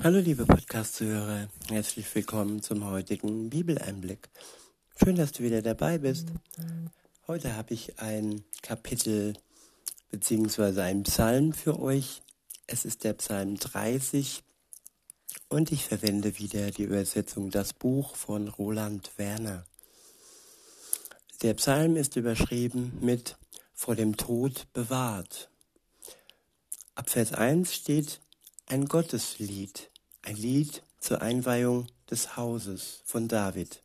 Hallo liebe Podcast-Zuhörer, herzlich willkommen zum heutigen Bibeleinblick. Schön, dass du wieder dabei bist. Heute habe ich ein Kapitel bzw. einen Psalm für euch. Es ist der Psalm 30 und ich verwende wieder die Übersetzung Das Buch von Roland Werner. Der Psalm ist überschrieben mit Vor dem Tod bewahrt. Ab Vers 1 steht ein Gotteslied, ein Lied zur Einweihung des Hauses von David.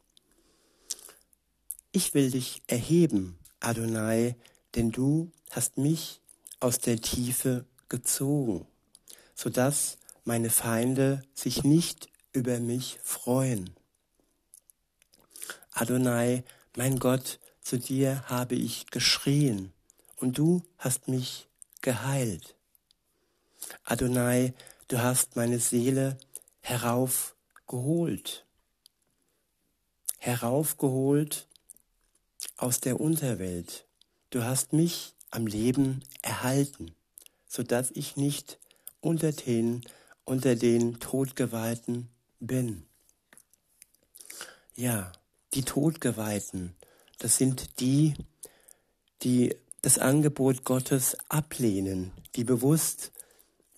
Ich will dich erheben, Adonai, denn du hast mich aus der Tiefe gezogen, so dass meine Feinde sich nicht über mich freuen. Adonai, mein Gott, zu dir habe ich geschrien, und du hast mich geheilt. Adonai, du hast meine Seele heraufgeholt, heraufgeholt aus der Unterwelt. Du hast mich am Leben erhalten, so dass ich nicht unter den, unter den Todgeweihten bin. Ja, die Todgeweihten, das sind die, die das Angebot Gottes ablehnen, die bewusst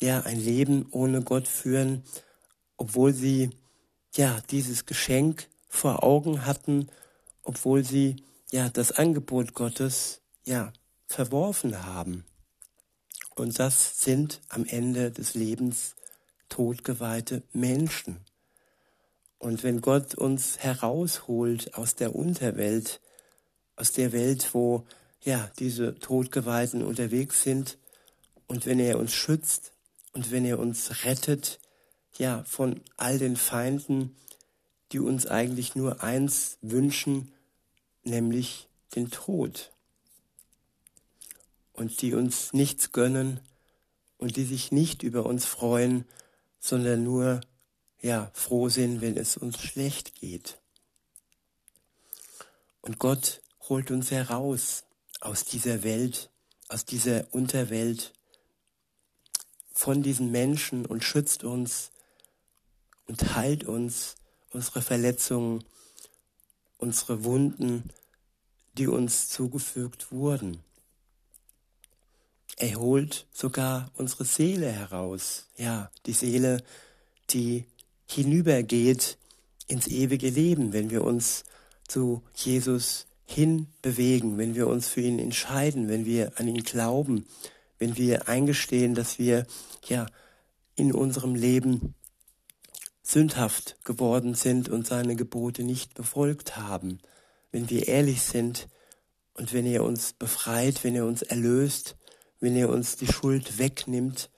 ja ein Leben ohne Gott führen, obwohl sie ja dieses Geschenk vor Augen hatten, obwohl sie ja das Angebot Gottes ja verworfen haben. Und das sind am Ende des Lebens totgeweihte Menschen. Und wenn Gott uns herausholt aus der Unterwelt, aus der Welt, wo ja diese Todgeweihten unterwegs sind, und wenn er uns schützt, und wenn er uns rettet, ja, von all den Feinden, die uns eigentlich nur eins wünschen, nämlich den Tod. Und die uns nichts gönnen und die sich nicht über uns freuen, sondern nur, ja, froh sind, wenn es uns schlecht geht. Und Gott holt uns heraus aus dieser Welt, aus dieser Unterwelt, von diesen Menschen und schützt uns und heilt uns unsere Verletzungen, unsere Wunden, die uns zugefügt wurden. Er holt sogar unsere Seele heraus, ja, die Seele, die hinübergeht ins ewige Leben, wenn wir uns zu Jesus hinbewegen, wenn wir uns für ihn entscheiden, wenn wir an ihn glauben, wenn wir eingestehen, dass wir ja in unserem Leben sündhaft geworden sind und seine Gebote nicht befolgt haben, wenn wir ehrlich sind und wenn er uns befreit, wenn er uns erlöst, wenn er uns die Schuld wegnimmt,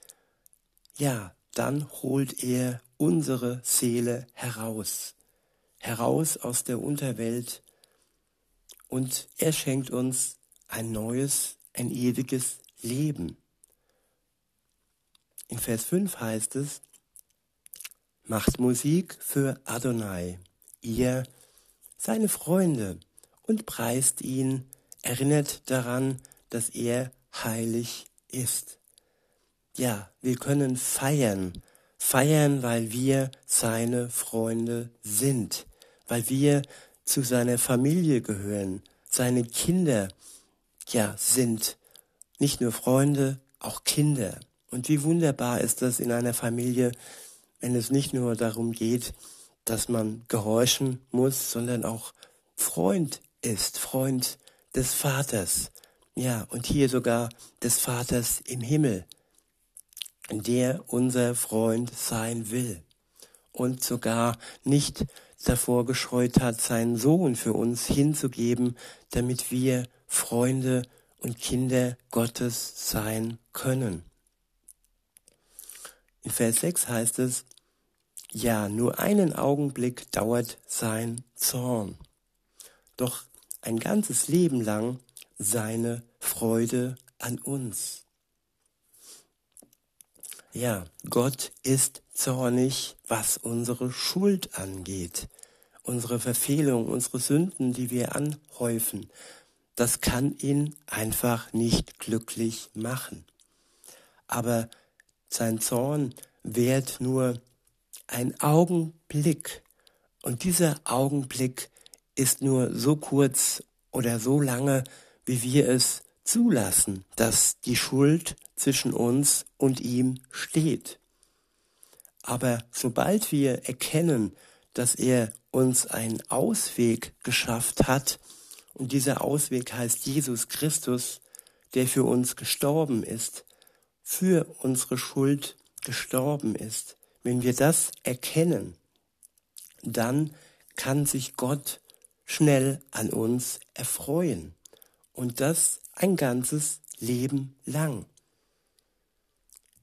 ja, dann holt er unsere Seele heraus, heraus aus der Unterwelt und er schenkt uns ein neues, ein ewiges Leben. In Vers 5 heißt es, macht Musik für Adonai, ihr seine Freunde, und preist ihn, erinnert daran, dass er heilig ist. Ja, wir können feiern, feiern, weil wir seine Freunde sind, weil wir zu seiner Familie gehören, seine Kinder ja sind nicht nur Freunde, auch Kinder. Und wie wunderbar ist das in einer Familie, wenn es nicht nur darum geht, dass man gehorchen muss, sondern auch Freund ist, Freund des Vaters. Ja, und hier sogar des Vaters im Himmel, der unser Freund sein will und sogar nicht davor gescheut hat, seinen Sohn für uns hinzugeben, damit wir Freunde und Kinder Gottes sein können. In Vers 6 heißt es, ja, nur einen Augenblick dauert sein Zorn, doch ein ganzes Leben lang seine Freude an uns. Ja, Gott ist zornig, was unsere Schuld angeht, unsere Verfehlung, unsere Sünden, die wir anhäufen, das kann ihn einfach nicht glücklich machen. Aber sein Zorn währt nur ein Augenblick. Und dieser Augenblick ist nur so kurz oder so lange, wie wir es zulassen, dass die Schuld zwischen uns und ihm steht. Aber sobald wir erkennen, dass er uns einen Ausweg geschafft hat, und dieser Ausweg heißt Jesus Christus, der für uns gestorben ist, für unsere Schuld gestorben ist, wenn wir das erkennen, dann kann sich Gott schnell an uns erfreuen. Und das ein ganzes Leben lang.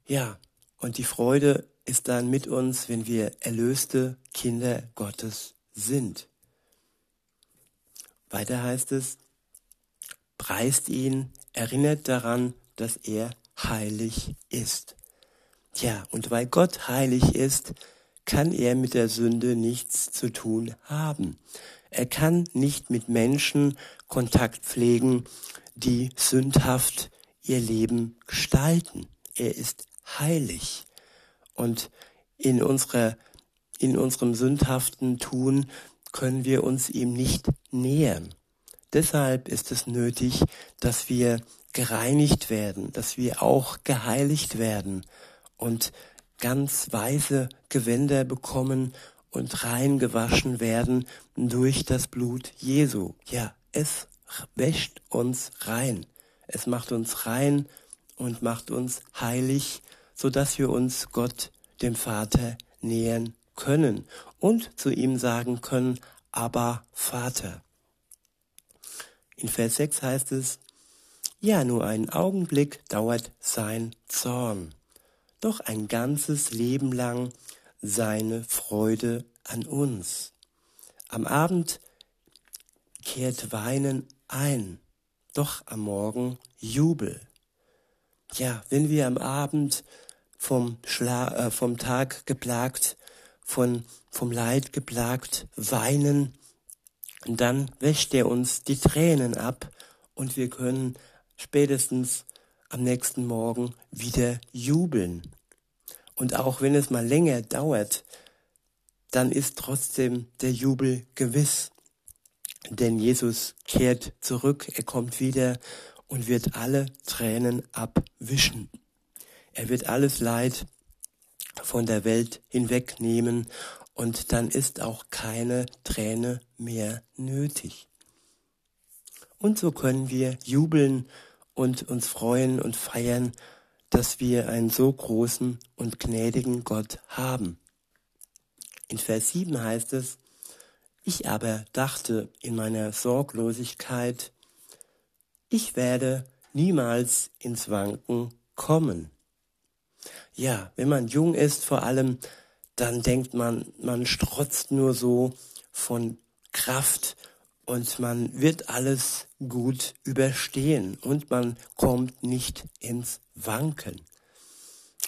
Ja, und die Freude ist dann mit uns, wenn wir erlöste Kinder Gottes sind. Weiter heißt es, preist ihn, erinnert daran, dass er heilig ist. Tja, und weil Gott heilig ist, kann er mit der Sünde nichts zu tun haben. Er kann nicht mit Menschen Kontakt pflegen, die sündhaft ihr Leben gestalten. Er ist heilig. Und in unserer, in unserem sündhaften Tun können wir uns ihm nicht nähern. Deshalb ist es nötig, dass wir gereinigt werden, dass wir auch geheiligt werden und ganz weiße Gewänder bekommen und rein gewaschen werden durch das Blut Jesu. Ja, es wäscht uns rein. Es macht uns rein und macht uns heilig, so dass wir uns Gott, dem Vater, nähern können und zu ihm sagen können, aber Vater. In Vers 6 heißt es, ja, nur einen Augenblick dauert sein Zorn, doch ein ganzes Leben lang seine Freude an uns. Am Abend kehrt Weinen ein, doch am Morgen Jubel. Ja, wenn wir am Abend vom, Schla äh, vom Tag geplagt, von, vom Leid geplagt weinen, dann wäscht er uns die Tränen ab und wir können spätestens am nächsten Morgen wieder jubeln. Und auch wenn es mal länger dauert, dann ist trotzdem der Jubel gewiss. Denn Jesus kehrt zurück, er kommt wieder und wird alle Tränen abwischen. Er wird alles Leid von der Welt hinwegnehmen und dann ist auch keine Träne mehr nötig. Und so können wir jubeln und uns freuen und feiern, dass wir einen so großen und gnädigen Gott haben. In Vers 7 heißt es, ich aber dachte in meiner Sorglosigkeit, ich werde niemals ins Wanken kommen. Ja, wenn man jung ist vor allem, dann denkt man, man strotzt nur so von Kraft und man wird alles gut überstehen und man kommt nicht ins Wanken.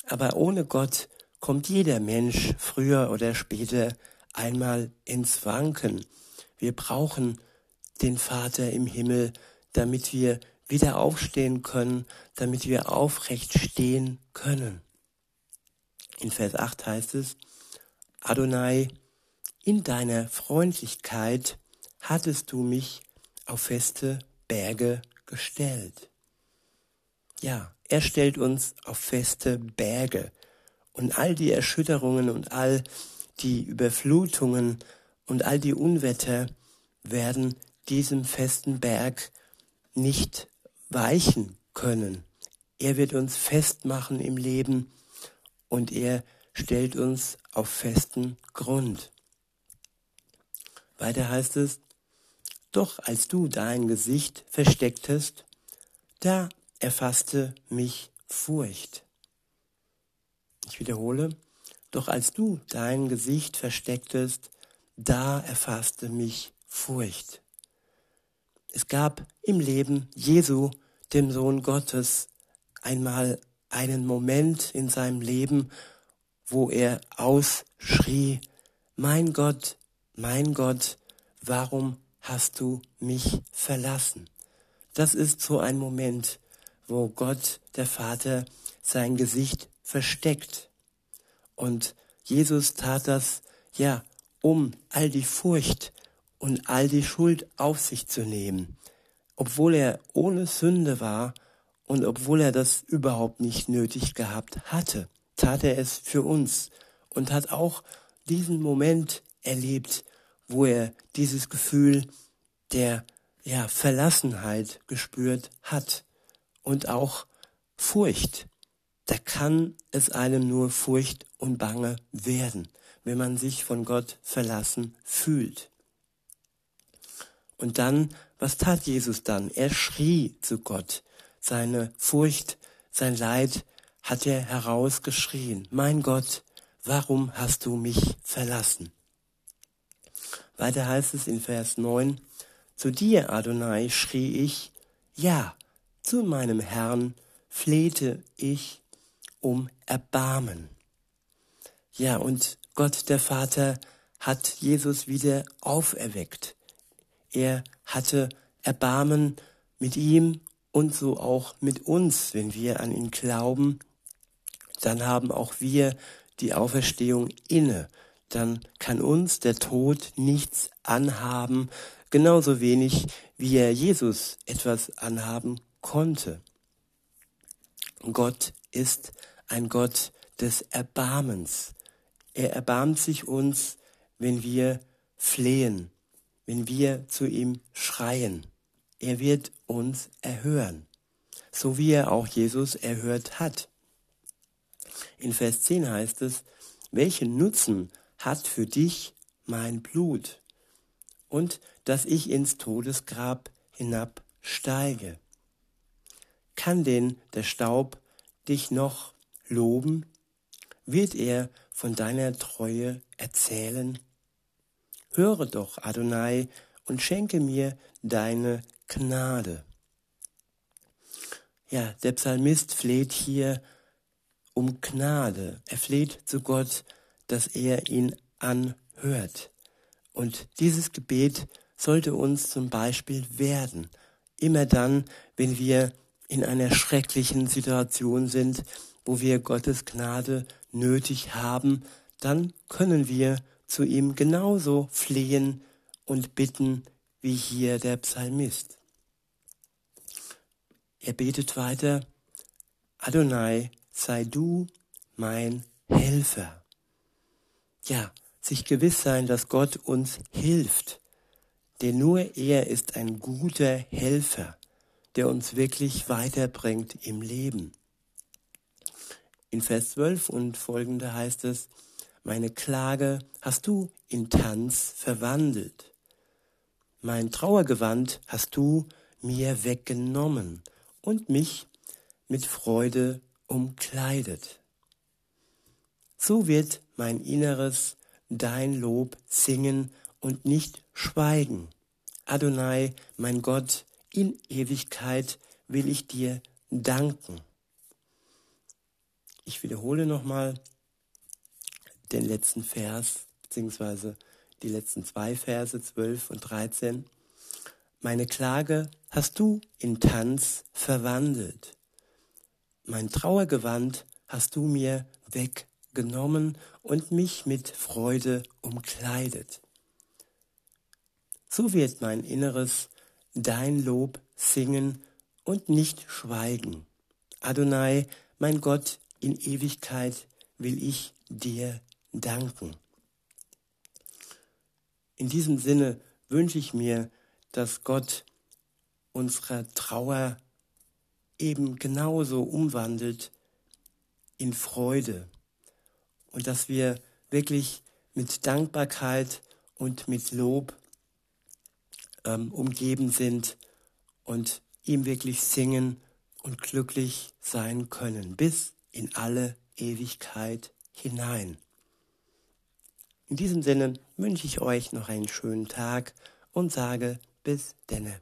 Aber ohne Gott kommt jeder Mensch früher oder später einmal ins Wanken. Wir brauchen den Vater im Himmel, damit wir wieder aufstehen können, damit wir aufrecht stehen können. In Vers 8 heißt es, Adonai, in deiner Freundlichkeit hattest du mich auf feste Berge gestellt. Ja, er stellt uns auf feste Berge und all die Erschütterungen und all die Überflutungen und all die Unwetter werden diesem festen Berg nicht weichen können. Er wird uns festmachen im Leben und er stellt uns auf festen Grund. Weiter heißt es, doch als du dein Gesicht verstecktest, da erfasste mich Furcht. Ich wiederhole, doch als du dein Gesicht verstecktest, da erfasste mich Furcht. Es gab im Leben Jesu, dem Sohn Gottes, einmal einen Moment in seinem Leben, wo er ausschrie, mein Gott, mein Gott, warum hast du mich verlassen? Das ist so ein Moment, wo Gott, der Vater, sein Gesicht versteckt. Und Jesus tat das, ja, um all die Furcht und all die Schuld auf sich zu nehmen, obwohl er ohne Sünde war und obwohl er das überhaupt nicht nötig gehabt hatte, tat er es für uns und hat auch diesen Moment erlebt, wo er dieses Gefühl der ja, Verlassenheit gespürt hat und auch Furcht. Da kann es einem nur Furcht und Bange werden, wenn man sich von Gott verlassen fühlt. Und dann, was tat Jesus dann? Er schrie zu Gott. Seine Furcht, sein Leid hat er herausgeschrien. Mein Gott, warum hast du mich verlassen? Weiter heißt es in Vers 9, zu dir, Adonai, schrie ich, ja, zu meinem Herrn flehte ich um Erbarmen. Ja, und Gott der Vater hat Jesus wieder auferweckt. Er hatte Erbarmen mit ihm und so auch mit uns, wenn wir an ihn glauben, dann haben auch wir die Auferstehung inne. Dann kann uns der Tod nichts anhaben, genauso wenig wie er Jesus etwas anhaben konnte. Gott ist ein Gott des Erbarmens. Er erbarmt sich uns, wenn wir flehen, wenn wir zu ihm schreien. Er wird uns erhören, so wie er auch Jesus erhört hat. In Vers 10 heißt es, welchen Nutzen hat für dich mein Blut und dass ich ins Todesgrab hinabsteige? Kann denn der Staub dich noch loben? Wird er von deiner Treue erzählen? Höre doch, Adonai, und schenke mir deine Gnade. Ja, der Psalmist fleht hier um Gnade. Er fleht zu Gott, dass er ihn anhört. Und dieses Gebet sollte uns zum Beispiel werden. Immer dann, wenn wir in einer schrecklichen Situation sind, wo wir Gottes Gnade nötig haben, dann können wir zu ihm genauso flehen und bitten wie hier der Psalmist. Er betet weiter, Adonai, sei du mein Helfer. Ja, sich gewiss sein, dass Gott uns hilft, denn nur er ist ein guter Helfer der uns wirklich weiterbringt im Leben. In Vers 12 und folgende heißt es, meine Klage hast du in Tanz verwandelt. Mein Trauergewand hast du mir weggenommen und mich mit Freude umkleidet. So wird mein Inneres dein Lob singen und nicht schweigen. Adonai, mein Gott, in Ewigkeit will ich dir danken. Ich wiederhole nochmal den letzten Vers, beziehungsweise die letzten zwei Verse, 12 und 13. Meine Klage hast du in Tanz verwandelt. Mein Trauergewand hast du mir weggenommen und mich mit Freude umkleidet. So wird mein Inneres dein Lob singen und nicht schweigen. Adonai, mein Gott, in Ewigkeit will ich dir danken. In diesem Sinne wünsche ich mir, dass Gott unsere Trauer eben genauso umwandelt in Freude und dass wir wirklich mit Dankbarkeit und mit Lob ähm, umgeben sind und ihm wirklich singen und glücklich sein können, bis in alle Ewigkeit hinein. In diesem Sinne wünsche ich euch noch einen schönen Tag und sage bis denne.